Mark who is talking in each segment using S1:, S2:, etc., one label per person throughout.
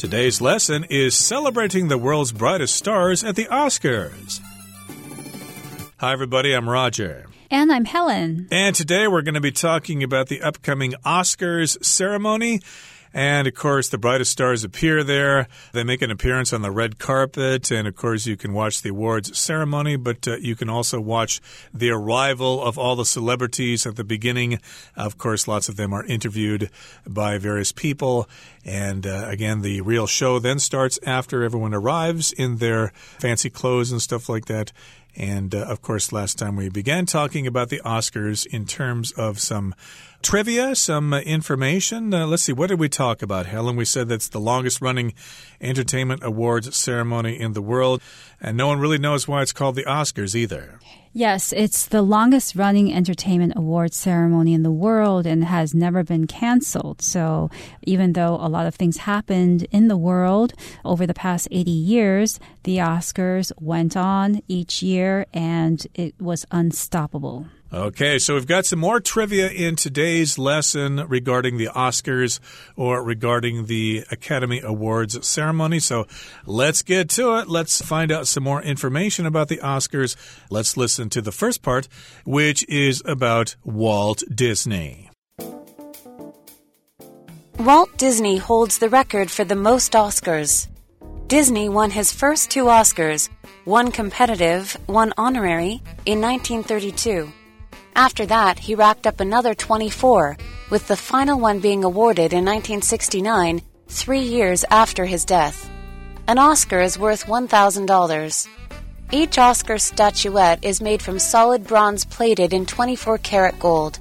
S1: Today's lesson is celebrating the world's brightest stars at the Oscars. Hi, everybody, I'm Roger.
S2: And I'm Helen.
S1: And today we're going to be talking about the upcoming Oscars ceremony. And of course, the brightest stars appear there. They make an appearance on the red carpet. And of course, you can watch the awards ceremony, but uh, you can also watch the arrival of all the celebrities at the beginning. Of course, lots of them are interviewed by various people. And uh, again, the real show then starts after everyone arrives in their fancy clothes and stuff like that. And uh, of course, last time we began talking about the Oscars in terms of some trivia, some uh, information. Uh, let's see, what did we talk about, Helen? We said that's the longest running entertainment awards ceremony in the world, and no one really knows why it's called the Oscars either.
S2: Yes, it's the longest running entertainment awards ceremony in the world and has never been canceled. So, even though a lot of things happened in the world over the past 80 years, the Oscars went on each year and it was unstoppable.
S1: Okay, so we've got some more trivia in today's lesson regarding the Oscars or regarding the Academy Awards ceremony. So let's get to it. Let's find out some more information about the Oscars. Let's listen to the first part, which is about Walt Disney.
S3: Walt Disney holds the record for the most Oscars. Disney won his first two Oscars, one competitive, one honorary, in 1932. After that, he racked up another 24, with the final one being awarded in 1969, three years after his death. An Oscar is worth $1,000. Each Oscar statuette is made from solid bronze plated in 24 karat gold.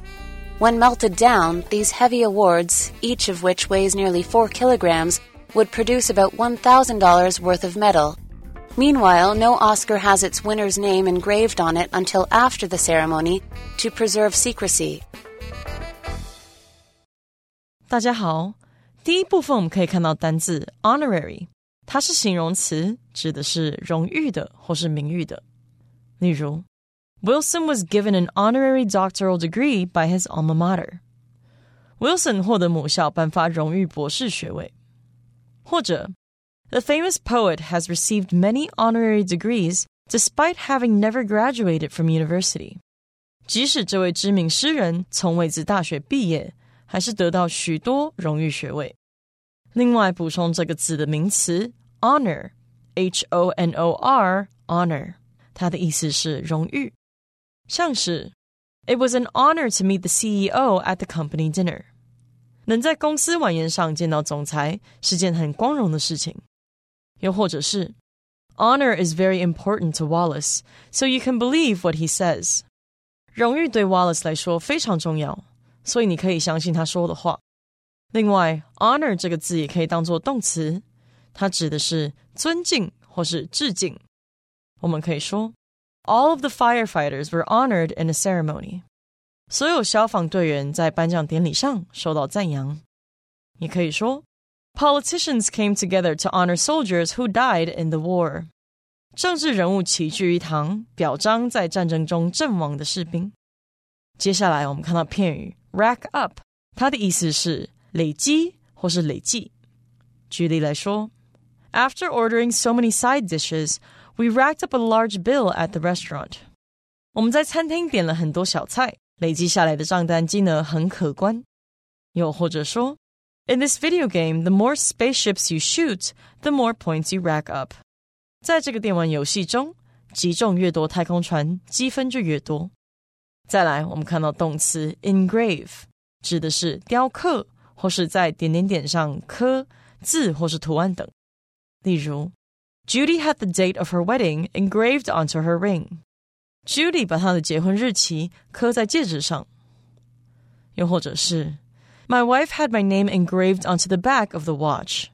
S3: When melted down, these heavy awards, each of which weighs nearly 4 kilograms, would produce about $1,000 worth of metal. Meanwhile, no Oscar has its winner's name engraved on it until after the ceremony to preserve secrecy.
S4: 大家好，第一部分我们可以看到单字 honorary，它是形容词，指的是荣誉的或是名誉的。例如，Wilson was given an honorary doctoral degree by his alma mater。Wilson 获得母校颁发荣誉博士学位。或者 the famous poet has received many honorary degrees despite having never graduated from university. 即使这位知名诗人从未自大学毕业，还是得到许多荣誉学位。另外，补充这个字的名词 honor，h o n o r，honor，它的意思是荣誉，像是 It was an honor to meet the CEO at the company dinner。能在公司晚宴上见到总裁是件很光荣的事情。 又或者是 Honor is very important to Wallace, so you can believe what he says. 荣誉对 Wallace 来说非常重要，所以你可以相信他说的话。另外，honor 这个字也可以当做动词，它指的是尊敬或是致敬。我们可以说，All of the firefighters were honored in a ceremony。所有消防队员在颁奖典礼上受到赞扬。也可以说 Politicians came together to honor soldiers who died in the war. 政治人物齐聚一堂，表彰在战争中阵亡的士兵。接下来，我们看到片语 rack up，它的意思是累积或是累计。举例来说，After ordering so many side dishes, we racked up a large bill at the restaurant. 我们在餐厅点了很多小菜，累积下来的账单金额很可观。又或者说 in this video game, the more spaceships you shoot, the more points you rack up. 在这个电玩游戏中，击中越多太空船，积分就越多。再来，我们看到动词 engrave，指的是雕刻或是在点点点上刻字或是图案等。例如，Judy had the date of her wedding engraved onto her ring. Judy 把她的结婚日期刻在戒指上。又或者是 my wife had my name engraved onto the back of the watch.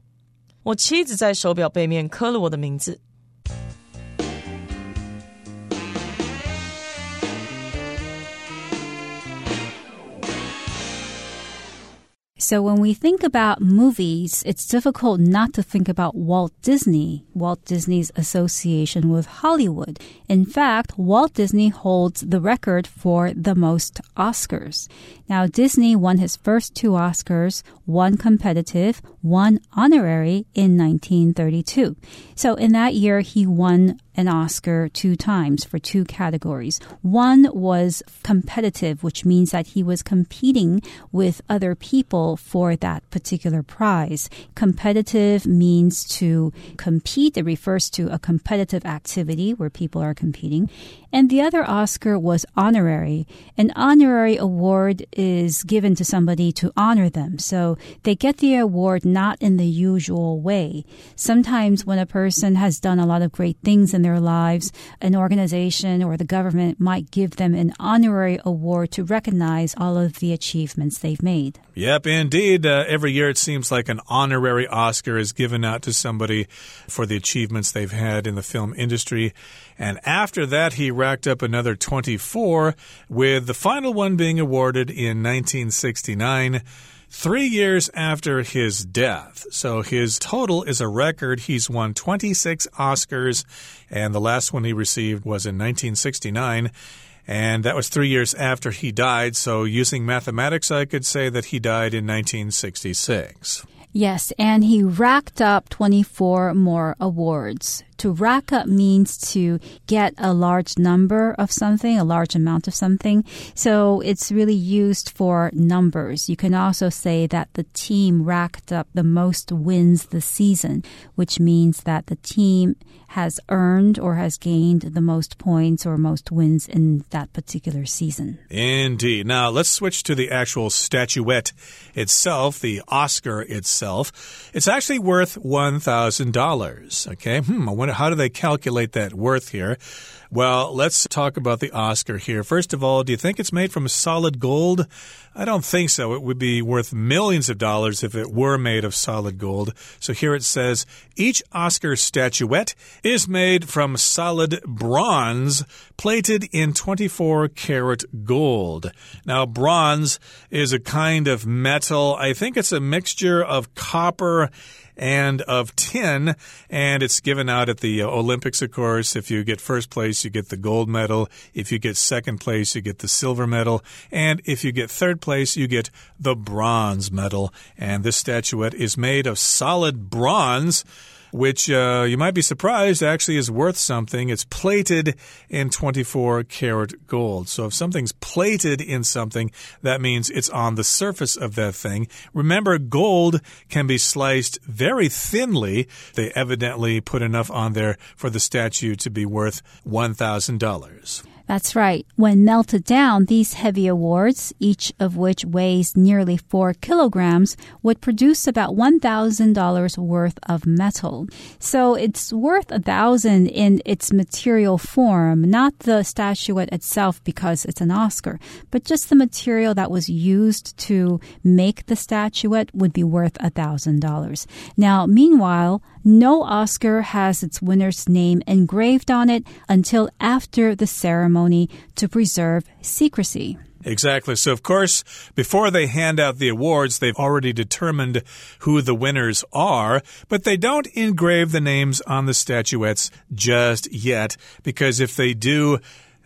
S4: 我妻子在手表背面刻了我的名字。
S2: So when we think about movies, it's difficult not to think about Walt Disney, Walt Disney's association with Hollywood. In fact, Walt Disney holds the record for the most Oscars. Now, Disney won his first two Oscars, one competitive, one honorary in 1932. So in that year, he won an Oscar two times for two categories. One was competitive, which means that he was competing with other people for that particular prize. Competitive means to compete. It refers to a competitive activity where people are competing. And the other Oscar was honorary. An honorary award is given to somebody to honor them. So they get the award not in the usual way. Sometimes when a person has done a lot of great things in their lives, an organization or the government might give them an honorary award to recognize all of the achievements they've made.
S1: Yep, indeed. Uh, every year it seems like an honorary Oscar is given out to somebody for the achievements they've had in the film industry. And after that, he racked up another 24, with the final one being awarded in 1969 three years after his death. So his total is a record. He's won 26 Oscars, and the last one he received was in 1969. And that was three years after he died. So, using mathematics, I could say that he died in 1966.
S2: Yes, and he racked up 24 more awards. To rack up means to get a large number of something, a large amount of something. So it's really used for numbers. You can also say that the team racked up the most wins this season, which means that the team has earned or has gained the most points or most wins in that particular season.
S1: Indeed. Now let's switch to the actual statuette itself, the Oscar itself. It's actually worth $1,000. Okay. Hmm. I how do they calculate that worth here? Well, let's talk about the Oscar here. First of all, do you think it's made from solid gold? I don't think so. It would be worth millions of dollars if it were made of solid gold. So here it says each Oscar statuette is made from solid bronze plated in 24 karat gold. Now, bronze is a kind of metal. I think it's a mixture of copper and of tin. And it's given out at the uh, Olympics, of course. If you get first place, you get the gold medal. If you get second place, you get the silver medal. And if you get third place, you get the bronze medal. And this statuette is made of solid bronze which uh, you might be surprised actually is worth something. It's plated in 24 karat gold. So if something's plated in something, that means it's on the surface of that thing. Remember, gold can be sliced very thinly. They evidently put enough on there for the statue to be worth $1,000.
S2: That's right. When melted down, these heavy awards, each of which weighs nearly four kilograms, would produce about $1,000 worth of metal. So it's worth a thousand in its material form, not the statuette itself because it's an Oscar, but just the material that was used to make the statuette would be worth a thousand dollars. Now, meanwhile, no Oscar has its winner's name engraved on it until after the ceremony to preserve secrecy.
S1: Exactly. So, of course, before they hand out the awards, they've already determined who the winners are, but they don't engrave the names on the statuettes just yet, because if they do,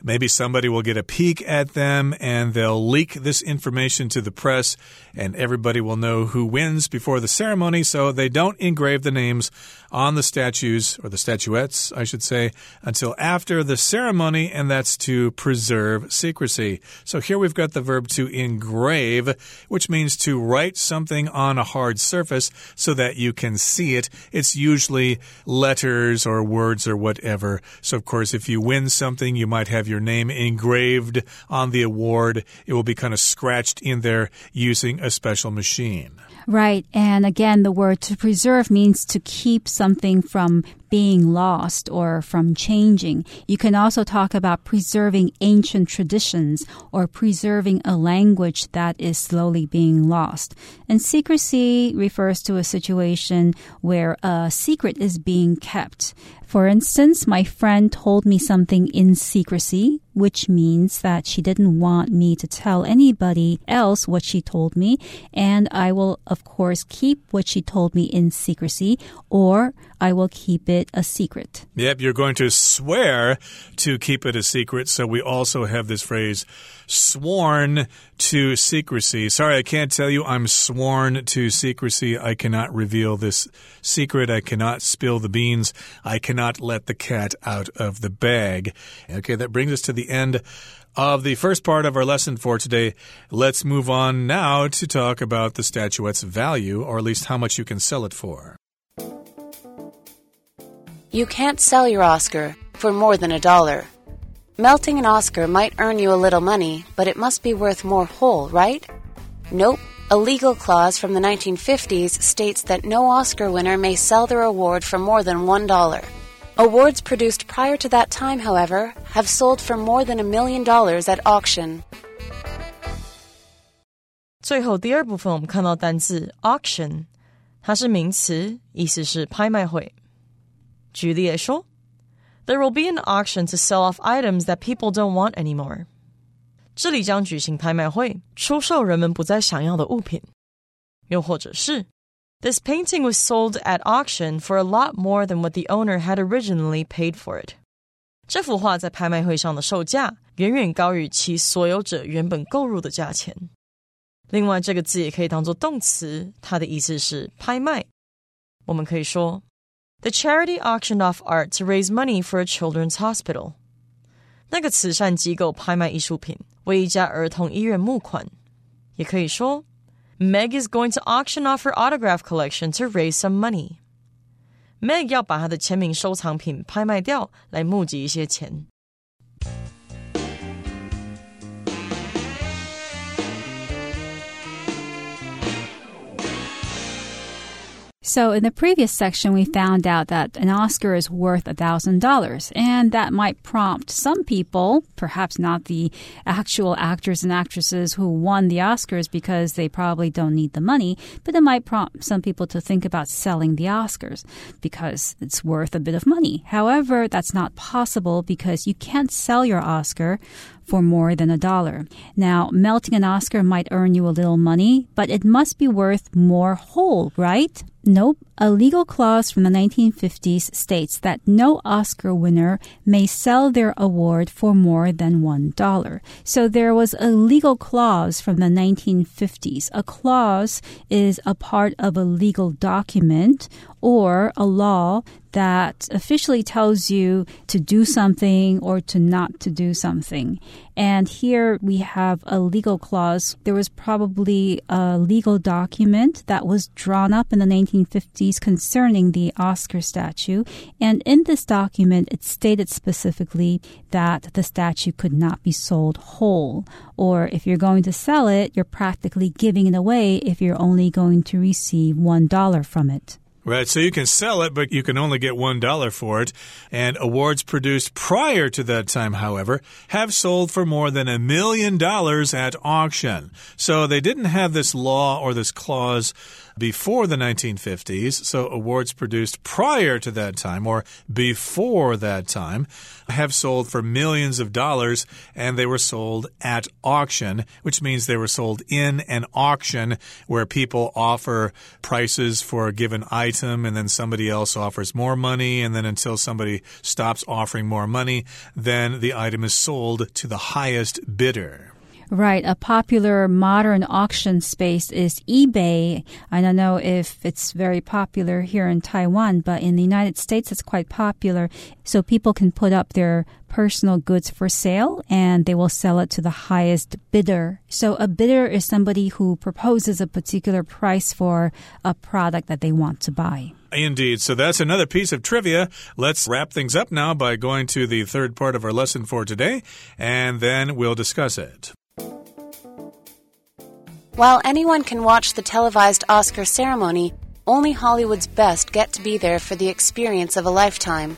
S1: Maybe somebody will get a peek at them and they'll leak this information to the press, and everybody will know who wins before the ceremony. So they don't engrave the names on the statues, or the statuettes, I should say, until after the ceremony, and that's to preserve secrecy. So here we've got the verb to engrave, which means to write something on a hard surface so that you can see it. It's usually letters or words or whatever. So, of course, if you win something, you might have your name engraved on the award. It will be kind of scratched in there using a special machine.
S2: Right. And again, the word to preserve means to keep something from being lost or from changing. You can also talk about preserving ancient traditions or preserving a language that is slowly being lost. And secrecy refers to a situation where a secret is being kept. For instance, my friend told me something in secrecy, which means that she didn't want me to tell anybody else what she told me. And I will, of course, keep what she told me in secrecy, or I will keep it a secret.
S1: Yep, you're going to swear to keep it a secret. So we also have this phrase sworn to secrecy. Sorry, I can't tell you I'm sworn to secrecy. I cannot reveal this secret. I cannot spill the beans. I cannot let the cat out of the bag. Okay, that brings us to the end of the first part of our lesson for today. Let's move on now to talk about the statuette's value, or at least how much you can sell it for.
S3: You can't sell your Oscar for more than a dollar. Melting an Oscar might earn you a little money, but it must be worth more whole, right? Nope. A legal clause from the 1950s states that no Oscar winner may sell their award for more than $1. Awards produced prior to that time, however, have sold for more than a million dollars at auction.
S4: 最后第二部分，我们看到单字 auction，它是名词，意思是拍卖会。 举例来说，There will be an auction to sell off items that people don't want anymore。这里将举行拍卖会，出售人们不再想要的物品。又或者是 this painting was sold at auction for a lot more than what the owner had originally paid for it. 这幅画在拍卖会上的售价远远高于其所有者原本购入的价钱。另外，这个字也可以当做动词，它的意思是拍卖。我们可以说 ，The charity auctioned off art to raise money for a children's hospital。那个慈善机构拍卖艺术品，为一家儿童医院募款。也可以说 Meg is going to auction off her autograph collection to raise some money. Meg 要把她的签名收藏品拍卖掉，来募集一些钱。
S2: So in the previous section, we found out that an Oscar is worth $1,000 and that might prompt some people, perhaps not the actual actors and actresses who won the Oscars because they probably don't need the money, but it might prompt some people to think about selling the Oscars because it's worth a bit of money. However, that's not possible because you can't sell your Oscar for more than a dollar. Now, melting an Oscar might earn you a little money, but it must be worth more whole, right? Nope. A legal clause from the 1950s states that no Oscar winner may sell their award for more than $1. So there was a legal clause from the 1950s. A clause is a part of a legal document or a law that officially tells you to do something or to not to do something. And here we have a legal clause. There was probably a legal document that was drawn up in the 1950s concerning the Oscar statue. And in this document, it stated specifically that the statue could not be sold whole. Or if you're going to sell it, you're practically giving it away if you're only going to receive $1 from it.
S1: Right, so you can sell it, but you can only get $1 for it. And awards produced prior to that time, however, have sold for more than a million dollars at auction. So they didn't have this law or this clause before the 1950s. So awards produced prior to that time or before that time have sold for millions of dollars and they were sold at auction, which means they were sold in an auction where people offer prices for a given item and then somebody else offers more money. And then until somebody stops offering more money, then the item is sold to the highest bidder.
S2: Right. A popular modern auction space is eBay. I don't know if it's very popular here in Taiwan, but in the United States, it's quite popular. So people can put up their personal goods for sale and they will sell it to the highest bidder. So a bidder is somebody who proposes a particular price for a product that they want to buy.
S1: Indeed. So that's another piece of trivia. Let's wrap things up now by going to the third part of our lesson for today, and then we'll discuss it.
S3: While anyone can watch the televised Oscar ceremony, only Hollywood's best get to be there for the experience of a lifetime.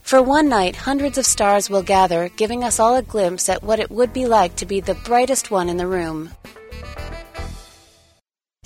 S3: For one night, hundreds of stars will gather, giving us all a glimpse at what it would be like to be the brightest one in the room.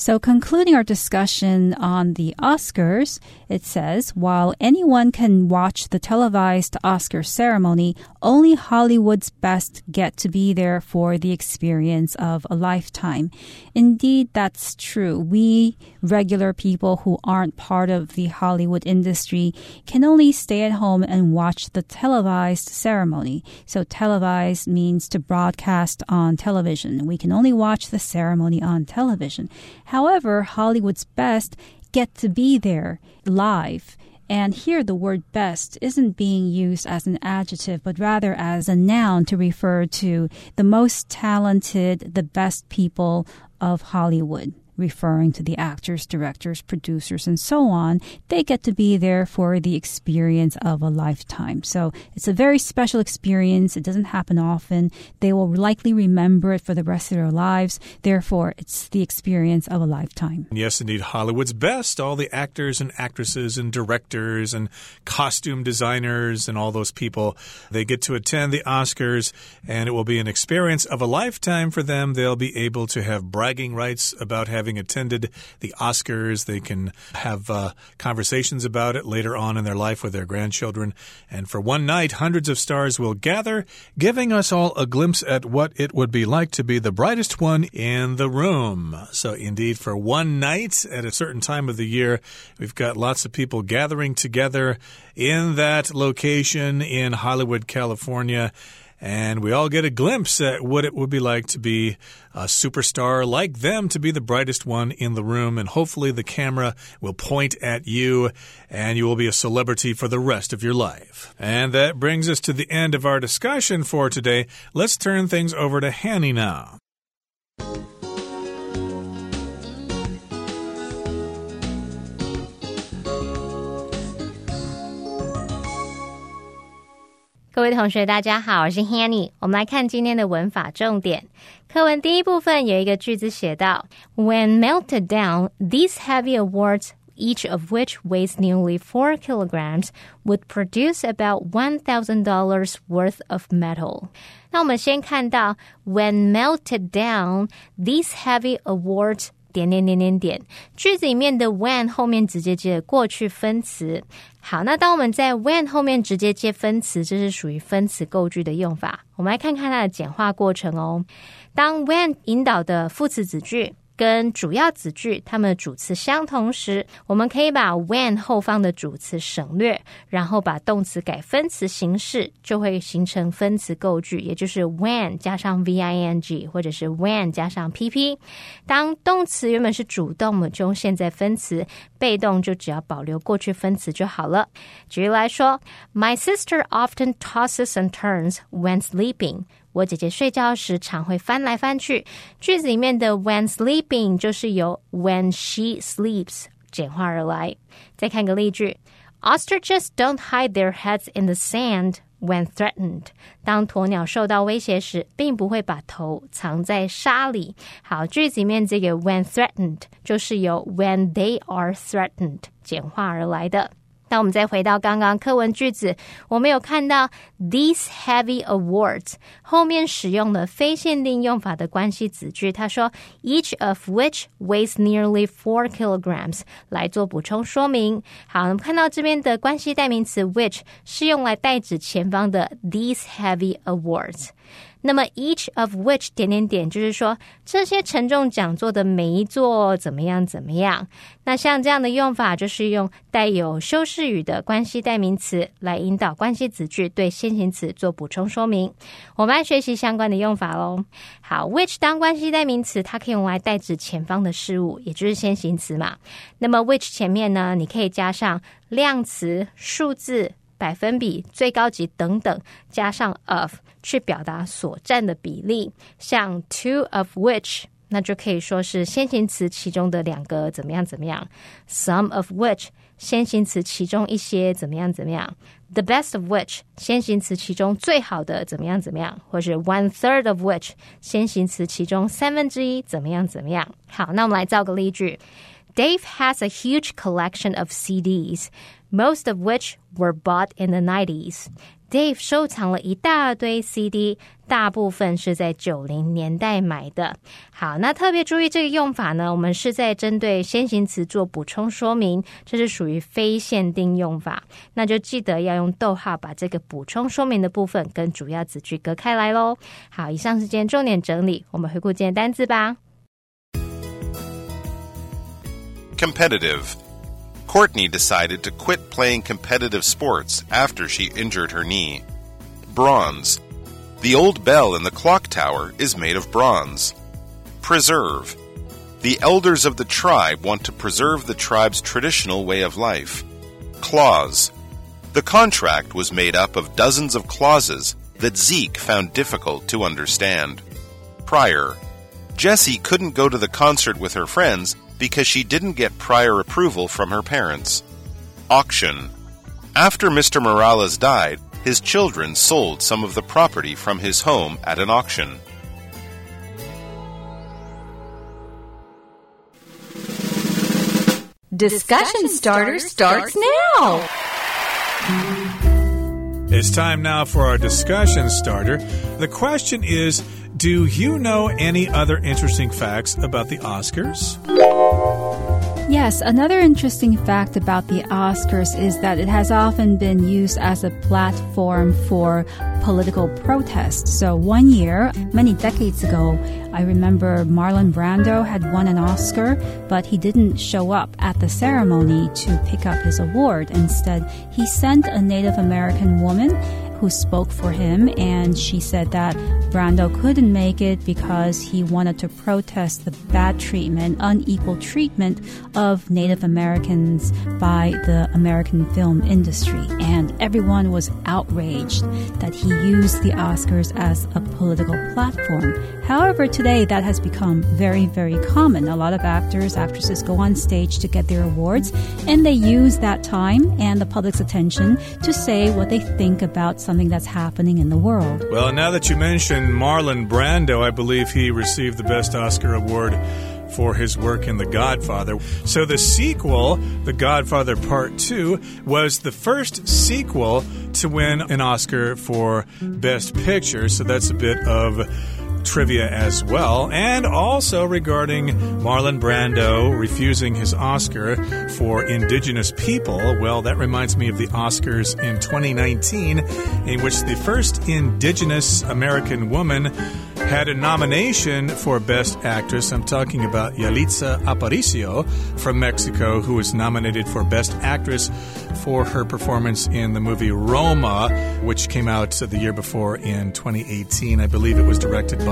S2: So, concluding our discussion on the Oscars, it says while anyone can watch the televised Oscar ceremony, only Hollywood's best get to be there for the experience of a lifetime. Indeed, that's true. We regular people who aren't part of the Hollywood industry can only stay at home and watch the televised ceremony. So, televised means to broadcast on television. We can only watch the ceremony on television. However, Hollywood's best get to be there live. And here, the word best isn't being used as an adjective, but rather as a noun to refer to the most talented, the best people of Hollywood referring to the actors, directors, producers, and so on, they get to be there for the experience of a lifetime. So it's a very special experience. It doesn't happen often. They will likely remember it for the rest of their lives. Therefore, it's the experience of a lifetime.
S1: Yes, indeed. Hollywood's best. All the actors and actresses and directors and costume designers and all those people, they get to attend the Oscars, and it will be an experience of a lifetime for them. They'll be able to have bragging rights about having having attended the Oscars. They can have uh, conversations about it later on in their life with their grandchildren. And for one night, hundreds of stars will gather, giving us all a glimpse at what it would be like to be the brightest one in the room. So, indeed, for one night at a certain time of the year, we've got lots of people gathering together in that location in Hollywood, California and we all get a glimpse at what it would be like to be a superstar like them, to be the brightest one in the room. And hopefully, the camera will point at you and you will be a celebrity for the rest of your life. And that brings us to the end of our discussion for today. Let's turn things over to Hanny now.
S5: 各位同学，大家好，我是 Hanny。我们来看今天的文法重点。课文第一部分有一个句子写到：When melted down, these heavy awards each of which weighs nearly four kilograms, would produce about one thousand dollars worth of metal. 那我们先看到 when melted down, these heavy awards 点点点点点，句子里面的 when 后面直接接过去分词。好，那当我们在 when 后面直接接分词，这是属于分词构句的用法。我们来看看它的简化过程哦。当 when 引导的副词子句。跟主要子句它们的主词相同时，我们可以把 when 后方的主词省略，然后把动词改分词形式，就会形成分词构句，也就是 when 加上 v i n g，或者是 when 加上 p p。当动词原本是主动，我们就用现在分词；被动就只要保留过去分词就好了。举例来说，My sister often tosses and turns when sleeping。我姐姐睡觉时常会翻来翻去。句子里面的 when sleeping 就是由 when she sleeps 简化而来。再看个例句：Ostriches don't hide their heads in the sand when threatened。当鸵鸟受到威胁时，并不会把头藏在沙里。好，句子里面这个 when threatened 就是由 when they are threatened 简化而来的。那我们再回到刚刚课文句子，我们有看到 these heavy awards 后面使用了非限定用法的关系子句，他说 each of which weighs nearly four kilograms 来做补充说明。好，我们看到这边的关系代名词 which 是用来代指前方的 these heavy awards。那么 each of which 点点点，就是说这些沉重讲座的每一座怎么样怎么样。那像这样的用法，就是用带有修饰语的关系代名词来引导关系子句对先行词做补充说明。我们来学习相关的用法喽。好，which 当关系代名词，它可以用来代指前方的事物，也就是先行词嘛。那么 which 前面呢，你可以加上量词、数字。百分比、最高级等等，加上 of 去表达所占的比例，像 two of which，那就可以说是先行词其中的两个怎么样怎么样；some of which，先行词其中一些怎么样怎么样；the best of which，先行词其中最好的怎么样怎么样，或是 one third of which，先行词其中三分之一怎么样怎么样。好，那我们来造个例句：Dave has a huge collection of CDs most of which were bought in the 90s. Dave 收藏了一大堆 CD，大部分是在九零年代买的。好，那特别注意这个用法呢，我们是在针对先行词做补充说明，这是属于非限定用法，那就记得要用逗号把这个补充说明的部分跟主要子句隔开来喽。好，以上是今天重点整理，我们回顾今天单字吧。
S6: Competitive. Courtney decided to quit playing competitive sports after she injured her knee. Bronze. The old bell in the clock tower is made of bronze. Preserve. The elders of the tribe want to preserve the tribe's traditional way of life. Clause. The contract was made up of dozens of clauses that Zeke found difficult to understand. Prior. Jessie couldn't go to the concert with her friends because she didn't get prior approval from her parents. Auction. After Mr. Morales died, his children sold some of the property from his home at an auction.
S7: Discussion starter starts now.
S1: It's time now for our discussion starter. The question is Do you know any other interesting facts about the Oscars?
S2: Yes, another interesting fact about the Oscars is that it has often been used as a platform for political protest. So one year, many decades ago, I remember Marlon Brando had won an Oscar, but he didn't show up at the ceremony to pick up his award. Instead, he sent a Native American woman who spoke for him, and she said that Brando couldn't make it because he wanted to protest the bad treatment, unequal treatment of Native Americans by the American film industry. And everyone was outraged that he used the Oscars as a political platform. However, today that has become very, very common. A lot of actors, actresses go on stage to get their awards, and they use that time and the public's attention to say what they think about that's happening in the world.
S1: Well, now that you mentioned Marlon Brando, I believe he received the Best Oscar Award for his work in The Godfather. So the sequel, The Godfather Part 2, was the first sequel to win an Oscar for Best Picture. So that's a bit of trivia as well. And also regarding Marlon Brando refusing his Oscar for Indigenous people. Well, that reminds me of the Oscars in 2019, in which the first Indigenous American woman had a nomination for Best Actress. I'm talking about Yalitza Aparicio from Mexico, who was nominated for Best Actress for her performance in the movie Roma, which came out the year before in 2018. I believe it was directed by